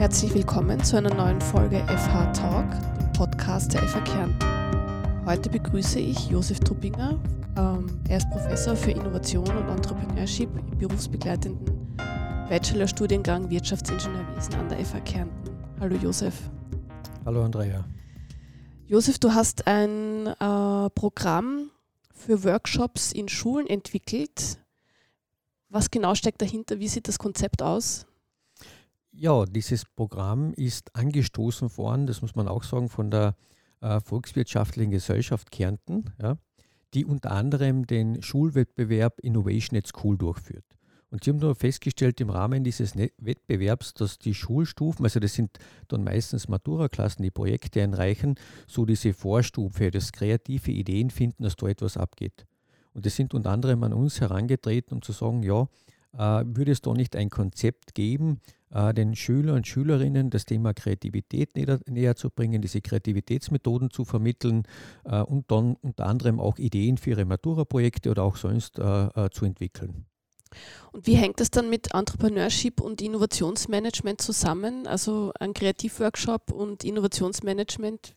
Herzlich willkommen zu einer neuen Folge FH Talk, dem Podcast der FH Kärnten. Heute begrüße ich Josef Truppinger. Ähm, er ist Professor für Innovation und Entrepreneurship im berufsbegleitenden Bachelorstudiengang Wirtschaftsingenieurwesen an der FH Kärnten. Hallo Josef. Hallo Andrea. Josef, du hast ein äh, Programm für Workshops in Schulen entwickelt. Was genau steckt dahinter? Wie sieht das Konzept aus? Ja, dieses Programm ist angestoßen worden, das muss man auch sagen, von der äh, Volkswirtschaftlichen Gesellschaft Kärnten, ja, die unter anderem den Schulwettbewerb Innovation at School durchführt. Und sie haben nur festgestellt im Rahmen dieses Wettbewerbs, dass die Schulstufen, also das sind dann meistens Matura-Klassen, die Projekte einreichen, so diese Vorstufe, das kreative Ideen finden, dass da etwas abgeht. Und es sind unter anderem an uns herangetreten, um zu sagen, ja, äh, würde es da nicht ein Konzept geben, den Schülern und Schülerinnen das Thema Kreativität näher, näher zu bringen, diese Kreativitätsmethoden zu vermitteln äh, und dann unter anderem auch Ideen für ihre Matura-Projekte oder auch sonst zu entwickeln. Und wie hängt das dann mit Entrepreneurship und Innovationsmanagement zusammen? Also ein Kreativworkshop und Innovationsmanagement,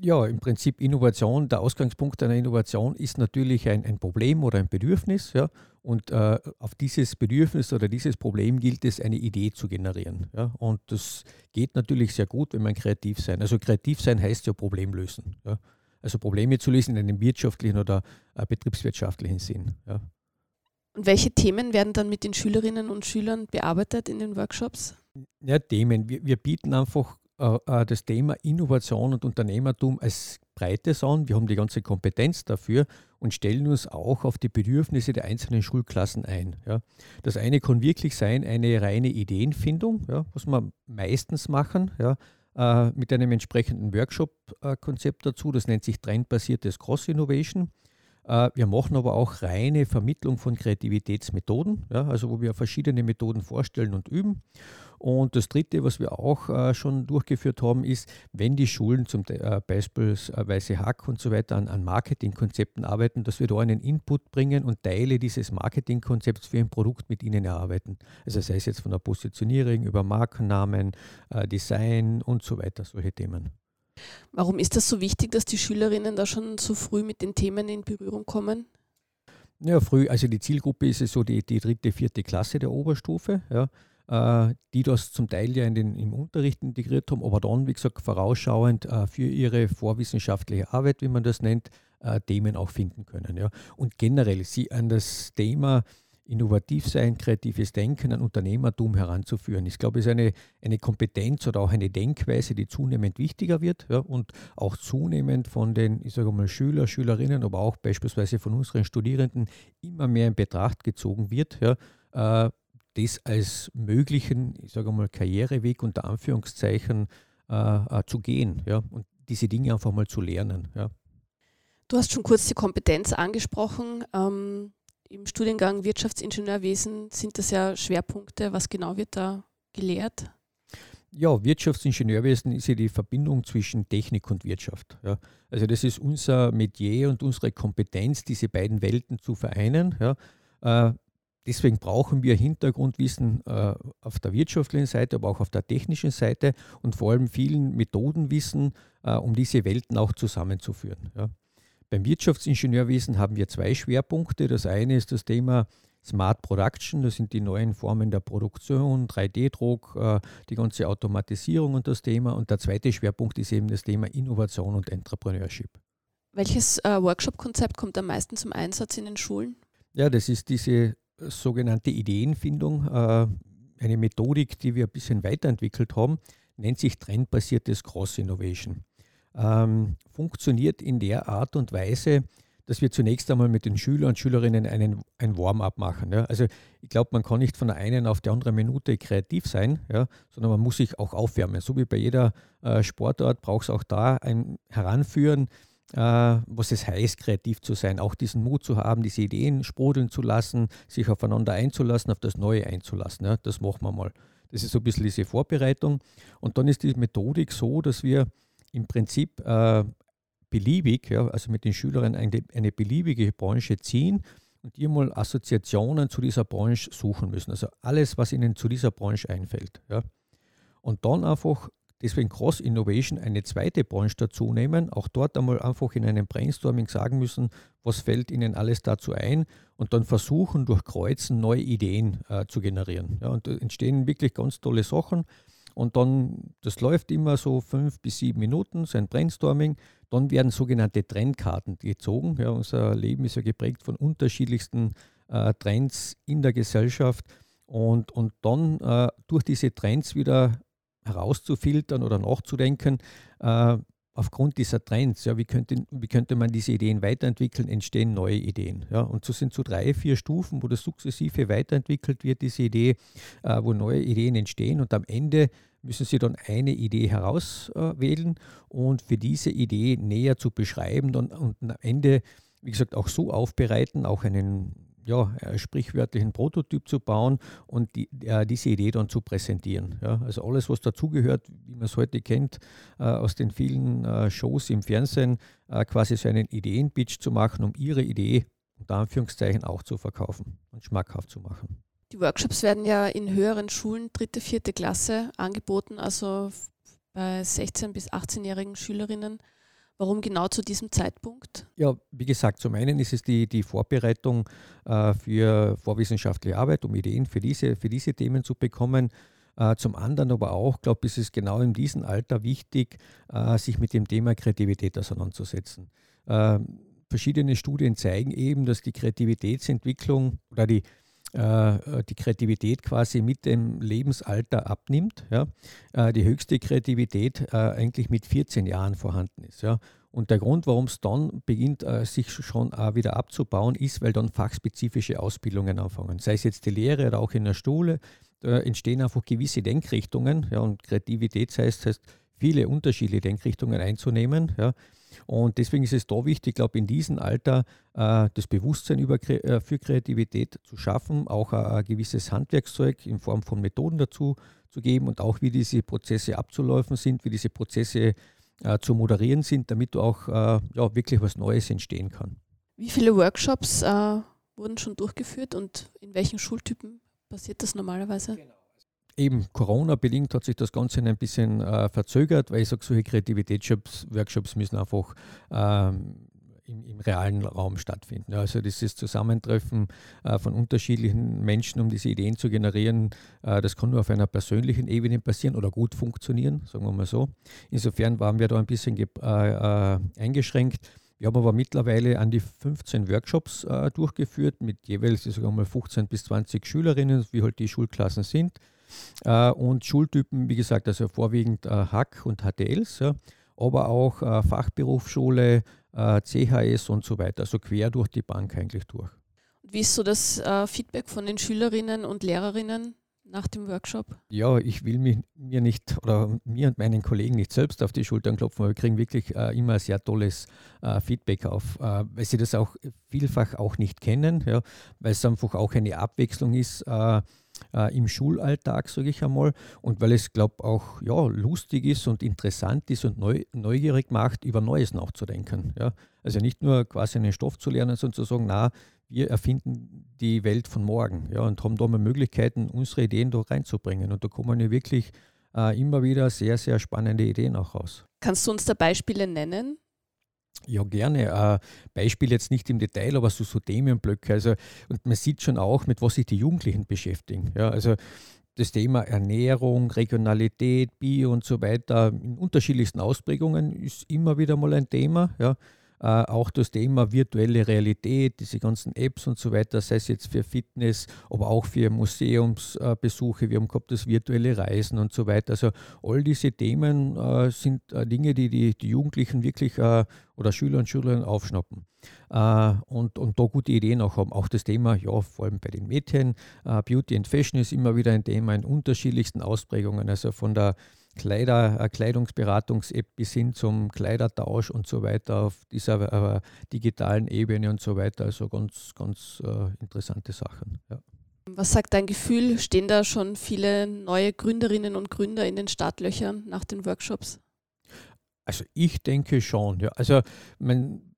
ja, im Prinzip Innovation, der Ausgangspunkt einer Innovation ist natürlich ein, ein Problem oder ein Bedürfnis. Ja? Und äh, auf dieses Bedürfnis oder dieses Problem gilt es, eine Idee zu generieren. Ja? Und das geht natürlich sehr gut, wenn man kreativ sein. Also kreativ sein heißt ja Problem lösen. Ja? Also Probleme zu lösen in einem wirtschaftlichen oder äh, betriebswirtschaftlichen Sinn. Ja? Und welche Themen werden dann mit den Schülerinnen und Schülern bearbeitet in den Workshops? Ja, Themen. Wir, wir bieten einfach äh, äh, das Thema Innovation und Unternehmertum als Breites an. Wir haben die ganze Kompetenz dafür und stellen uns auch auf die Bedürfnisse der einzelnen Schulklassen ein. Ja. Das eine kann wirklich sein, eine reine Ideenfindung, ja, was wir meistens machen, ja, äh, mit einem entsprechenden Workshop-Konzept dazu. Das nennt sich trendbasiertes Cross-Innovation. Äh, wir machen aber auch reine Vermittlung von Kreativitätsmethoden, also wo wir verschiedene Methoden vorstellen und üben. Und das Dritte, was wir auch äh, schon durchgeführt haben, ist, wenn die Schulen zum äh, beispielsweise Hack und so weiter an, an Marketingkonzepten arbeiten, dass wir da einen Input bringen und Teile dieses Marketingkonzepts für ein Produkt mit ihnen erarbeiten. Also sei es jetzt von der Positionierung über Markennamen, äh, Design und so weiter, solche Themen. Warum ist das so wichtig, dass die Schülerinnen da schon so früh mit den Themen in Berührung kommen? Ja, früh, also die Zielgruppe ist so die, die dritte, vierte Klasse der Oberstufe, ja, äh, die das zum Teil ja in den, im Unterricht integriert haben, aber dann, wie gesagt, vorausschauend äh, für ihre vorwissenschaftliche Arbeit, wie man das nennt, äh, Themen auch finden können. Ja. Und generell sie an das Thema innovativ sein, kreatives Denken, ein Unternehmertum heranzuführen. Ich glaube, es ist eine, eine Kompetenz oder auch eine Denkweise, die zunehmend wichtiger wird ja, und auch zunehmend von den, ich sage mal, Schüler, Schülerinnen, aber auch beispielsweise von unseren Studierenden immer mehr in Betracht gezogen wird. Ja, äh, das als möglichen, ich sage mal, Karriereweg unter Anführungszeichen äh, äh, zu gehen ja, und diese Dinge einfach mal zu lernen. Ja. Du hast schon kurz die Kompetenz angesprochen. Ähm, im Studiengang Wirtschaftsingenieurwesen sind das ja Schwerpunkte. Was genau wird da gelehrt? Ja, Wirtschaftsingenieurwesen ist ja die Verbindung zwischen Technik und Wirtschaft. Ja. Also das ist unser Metier und unsere Kompetenz, diese beiden Welten zu vereinen. Ja. Äh, deswegen brauchen wir Hintergrundwissen äh, auf der wirtschaftlichen Seite, aber auch auf der technischen Seite und vor allem vielen Methodenwissen, äh, um diese Welten auch zusammenzuführen. Ja. Beim Wirtschaftsingenieurwesen haben wir zwei Schwerpunkte. Das eine ist das Thema Smart Production, das sind die neuen Formen der Produktion, 3D-Druck, äh, die ganze Automatisierung und das Thema. Und der zweite Schwerpunkt ist eben das Thema Innovation und Entrepreneurship. Welches äh, Workshop-Konzept kommt am meisten zum Einsatz in den Schulen? Ja, das ist diese sogenannte Ideenfindung, äh, eine Methodik, die wir ein bisschen weiterentwickelt haben, nennt sich trendbasiertes Cross Innovation ähm, funktioniert in der Art und Weise, dass wir zunächst einmal mit den Schülern und Schülerinnen einen, ein Warm-up machen. Ja. Also ich glaube, man kann nicht von der einen auf die andere Minute kreativ sein, ja, sondern man muss sich auch aufwärmen. So wie bei jeder äh, Sportart braucht es auch da ein Heranführen, was es heißt, kreativ zu sein, auch diesen Mut zu haben, diese Ideen sprudeln zu lassen, sich aufeinander einzulassen, auf das Neue einzulassen. Ja. Das machen wir mal. Das ist so ein bisschen diese Vorbereitung. Und dann ist die Methodik so, dass wir im Prinzip äh, beliebig, ja, also mit den Schülern eine, eine beliebige Branche ziehen und ihr mal Assoziationen zu dieser Branche suchen müssen. Also alles, was ihnen zu dieser Branche einfällt. Ja. Und dann einfach deswegen Cross Innovation eine zweite Branche dazu nehmen, auch dort einmal einfach in einem Brainstorming sagen müssen, was fällt Ihnen alles dazu ein und dann versuchen durch Kreuzen neue Ideen äh, zu generieren. Ja, und entstehen wirklich ganz tolle Sachen. Und dann, das läuft immer so fünf bis sieben Minuten, so ein Brainstorming. Dann werden sogenannte Trendkarten gezogen. Ja, unser Leben ist ja geprägt von unterschiedlichsten äh, Trends in der Gesellschaft. Und, und dann äh, durch diese Trends wieder herauszufiltern oder nachzudenken, äh, aufgrund dieser Trends, ja, wie, könnte, wie könnte man diese Ideen weiterentwickeln, entstehen neue Ideen. Ja, und so sind so drei, vier Stufen, wo das sukzessive weiterentwickelt wird, diese Idee, äh, wo neue Ideen entstehen und am Ende müssen Sie dann eine Idee herauswählen äh, und für diese Idee näher zu beschreiben dann, und am Ende, wie gesagt, auch so aufbereiten, auch einen ja, sprichwörtlichen Prototyp zu bauen und die, äh, diese Idee dann zu präsentieren. Ja, also alles, was dazugehört, wie man es heute kennt, äh, aus den vielen äh, Shows im Fernsehen, äh, quasi so einen Ideenpitch zu machen, um ihre Idee unter Anführungszeichen auch zu verkaufen und schmackhaft zu machen. Die Workshops werden ja in höheren Schulen, dritte, vierte Klasse angeboten, also bei 16- bis 18-jährigen Schülerinnen. Warum genau zu diesem Zeitpunkt? Ja, wie gesagt, zum einen ist es die, die Vorbereitung äh, für vorwissenschaftliche Arbeit, um Ideen für diese, für diese Themen zu bekommen. Äh, zum anderen aber auch, glaube ich, ist es genau in diesem Alter wichtig, äh, sich mit dem Thema Kreativität auseinanderzusetzen. Ähm, verschiedene Studien zeigen eben, dass die Kreativitätsentwicklung oder die, die Kreativität quasi mit dem Lebensalter abnimmt. Ja? Äh, die höchste Kreativität äh, eigentlich mit 14 Jahren vorhanden ist. Ja? Und der Grund, warum es dann beginnt, sich schon wieder abzubauen, ist, weil dann fachspezifische Ausbildungen anfangen. Sei es jetzt die Lehre oder auch in der Schule, entstehen einfach gewisse Denkrichtungen. Ja, und Kreativität heißt, heißt viele unterschiedliche Denkrichtungen einzunehmen. Ja. Und deswegen ist es da wichtig, glaube in diesem Alter äh, das Bewusstsein über, äh, für Kreativität zu schaffen, auch äh, ein gewisses Handwerkszeug in Form von Methoden dazu zu geben und auch wie diese Prozesse abzulaufen sind, wie diese Prozesse äh, zu moderieren sind, damit auch äh, ja, wirklich was Neues entstehen kann. Wie viele Workshops äh, wurden schon durchgeführt und in welchen Schultypen passiert das normalerweise? Genau eben Corona-bedingt hat sich das Ganze ein bisschen äh, verzögert, weil ich sage, solche Kreativitätsworkshops müssen einfach ähm, im, im, realen Raum stattfinden. Ja, also dieses Zusammentreffen äh, von unterschiedlichen Menschen, um diese Ideen zu generieren, äh, das kann nur auf einer persönlichen Ebene passieren oder gut funktionieren, sagen wir mal so. Insofern waren wir da ein bisschen äh, äh, eingeschränkt. Wir haben aber mittlerweile an die 15 Workshops äh, durchgeführt mit jeweils wir mal 15 bis 20 Schülerinnen, wie halt die Schulklassen sind. Äh, und Schultypen, wie gesagt, also vorwiegend äh, Hack und HTLs, ja, aber auch äh, Fachberufsschule, äh, CHS und so weiter, also quer durch die Bank eigentlich durch. Wie ist so das äh, Feedback von den Schülerinnen und Lehrerinnen nach dem Workshop? Ja, ich will mich, mir nicht oder mir und meinen Kollegen nicht selbst auf die Schultern klopfen, aber wir kriegen wirklich äh, immer sehr tolles äh, Feedback auf, äh, weil sie das auch vielfach auch nicht kennen, ja, weil es einfach auch eine Abwechslung ist äh, im Schulalltag, sage ich einmal, und weil es, glaube ich, auch ja, lustig ist und interessant ist und neu, neugierig macht, über Neues nachzudenken. Ja. Also nicht nur quasi einen Stoff zu lernen, sondern zu sagen, na, wir erfinden die Welt von morgen ja, und haben da mal Möglichkeiten, unsere Ideen da reinzubringen. Und da kommen ja wirklich äh, immer wieder sehr, sehr spannende Ideen auch raus. Kannst du uns da Beispiele nennen? Ja, gerne. Äh, Beispiel jetzt nicht im Detail, aber so, so Themenblöcke. Also, und man sieht schon auch, mit was sich die Jugendlichen beschäftigen. Ja, also das Thema Ernährung, Regionalität, Bio und so weiter in unterschiedlichsten Ausprägungen ist immer wieder mal ein Thema. Ja. Äh, auch das Thema virtuelle Realität, diese ganzen Apps und so weiter, sei es jetzt für Fitness, aber auch für Museumsbesuche. Wir haben gehabt das virtuelle Reisen und so weiter. Also all diese Themen äh, sind äh, Dinge, die, die die Jugendlichen wirklich oder Schüler und Schülerinnen aufschnappen und, und da gute Ideen auch haben. Auch das Thema, ja, vor allem bei den Mädchen, Beauty and Fashion ist immer wieder ein Thema in unterschiedlichsten Ausprägungen. Also von der Kleider, äh, Kleidungsberatungs-App bis hin zum Kleidertausch und so weiter auf dieser äh, digitalen Ebene und so weiter. Also ganz, ganz äh, interessante Sachen. Ja. Was sagt dein Gefühl? Stehen da schon viele neue Gründerinnen und Gründer in den Startlöchern nach den Workshops? Also ich denke schon. Ja. Also mein,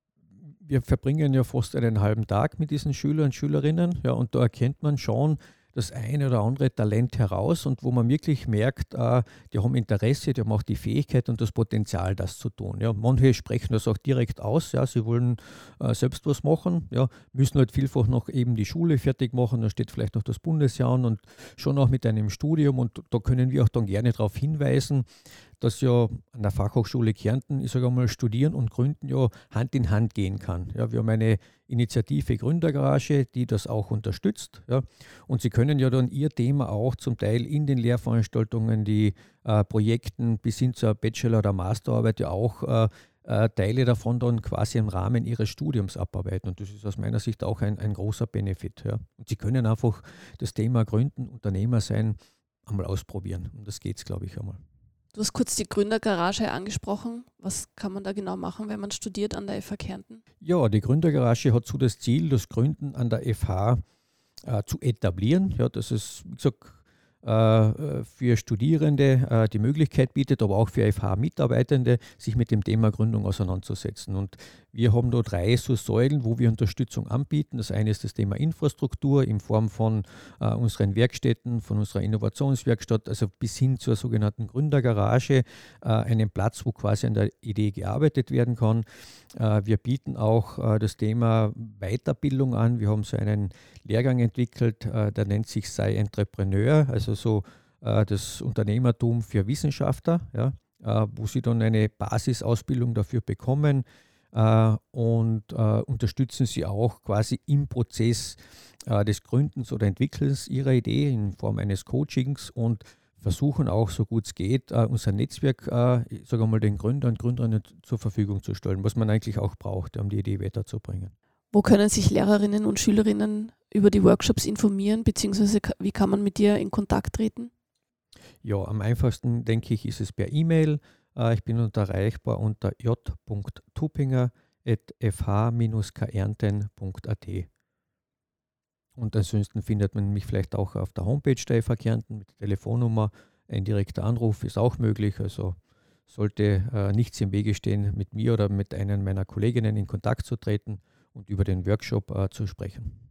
wir verbringen ja fast einen halben Tag mit diesen Schülern und Schülerinnen, ja, und da erkennt man schon, das eine oder andere Talent heraus und wo man wirklich merkt, äh, die haben Interesse, die haben auch die Fähigkeit und das Potenzial, das zu tun. Ja, manche sprechen das auch direkt aus, ja, sie wollen äh, selbst was machen, ja, müssen halt vielfach noch eben die Schule fertig machen, da steht vielleicht noch das Bundesjahr an und schon auch mit einem Studium und da können wir auch dann gerne darauf hinweisen, dass ja an der Fachhochschule Kärnten, ich sage einmal, Studieren und Gründen ja Hand in Hand gehen kann. Ja, wir haben eine Initiative Gründergarage, die das auch unterstützt. Ja, und Sie können ja dann Ihr Thema auch zum Teil in den Lehrveranstaltungen, die äh, Projekten bis hin zur Bachelor- oder Masterarbeit ja auch äh, äh, Teile davon dann quasi im Rahmen ihres Studiums abarbeiten. Und das ist aus meiner Sicht auch ein, ein großer Benefit. Ja. Und Sie können einfach das Thema Gründen, Unternehmer sein, einmal ausprobieren. Und das geht es, glaube ich, einmal. Du hast kurz die Gründergarage angesprochen. Was kann man da genau machen, wenn man studiert an der FH Kärnten? Ja, die Gründergarage hat so das Ziel, das Gründen an der FH äh, zu etablieren. Ja, das ist, wie gesagt, für Studierende äh, die Möglichkeit bietet, aber auch für FH-Mitarbeitende, sich mit dem Thema Gründung auseinanderzusetzen. Und wir haben da drei so Säulen, wo wir Unterstützung anbieten. Das eine ist das Thema Infrastruktur in Form von äh, unseren Werkstätten, von unserer Innovationswerkstatt, also bis hin zur sogenannten Gründergarage, äh, einen Platz, wo quasi an der Idee gearbeitet werden kann. Äh, wir bieten auch äh, das Thema Weiterbildung an. Wir haben so einen Lehrgang entwickelt, der nennt sich Sei Entrepreneur, also so das Unternehmertum für Wissenschaftler, ja, wo sie dann eine Basisausbildung dafür bekommen und unterstützen sie auch quasi im Prozess des Gründens oder Entwickelns ihrer Idee in Form eines Coachings und versuchen auch, so gut es geht, unser Netzwerk, uh, ich sage mal, den Gründern und Gründerinnen zur Verfügung zu stellen, was man eigentlich auch braucht, um die Idee weiterzubringen. Wo können sich Lehrerinnen und Schülerinnen über die Workshops informieren, beziehungsweise wie kann man mit dir in Kontakt treten? Ja, am einfachsten, denke ich, ist es per E-Mail. Uh, ich bin unter erreichbar unter j.tupinger.fh-kärnten.at. Und ansonsten findet man mich vielleicht auch auf der Homepage der FH Kärnten mit Telefonnummer. Ein direkter Anruf ist auch möglich. Also sollte äh, nichts im Wege stehen, mit mir oder mit einer meiner Kolleginnen in Kontakt zu treten und über den Workshop äh, zu sprechen.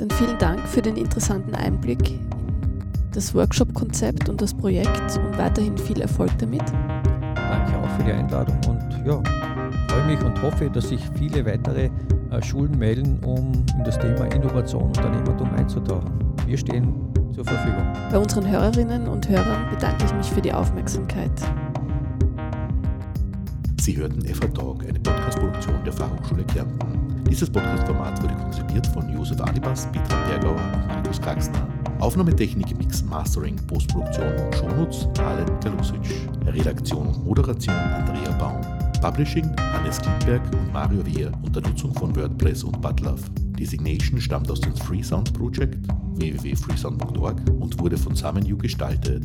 Dann vielen Dank für den interessanten Einblick in das Workshop-Konzept und das Projekt und weiterhin viel Erfolg damit. Danke auch für die Einladung und ja, freue mich und hoffe, dass sich viele weitere äh, Schulen melden, um in das Thema Innovation und Unternehmertum einzutauchen. Wir stehen zur Verfügung. Bei unseren Hörerinnen und Hörern bedanke ich mich für die Aufmerksamkeit. Sie hörten FH Talk, eine Podcast-Produktion der Fachhochschule Kärnten. Dieses Podcast-Format wurde konzipiert von Josef Alibas, Petra Bergauer und Markus Kraxner. Aufnahmetechnik, Mix, Mastering, Postproduktion und Shownotes Alen Galusic. Redaktion und Moderation Andrea Baum. Publishing Hannes Klingberg und Mario Wehr unter Nutzung von WordPress und Butlove. Designation stammt aus dem Freesound Project www.freesound.org und wurde von SummonU gestaltet.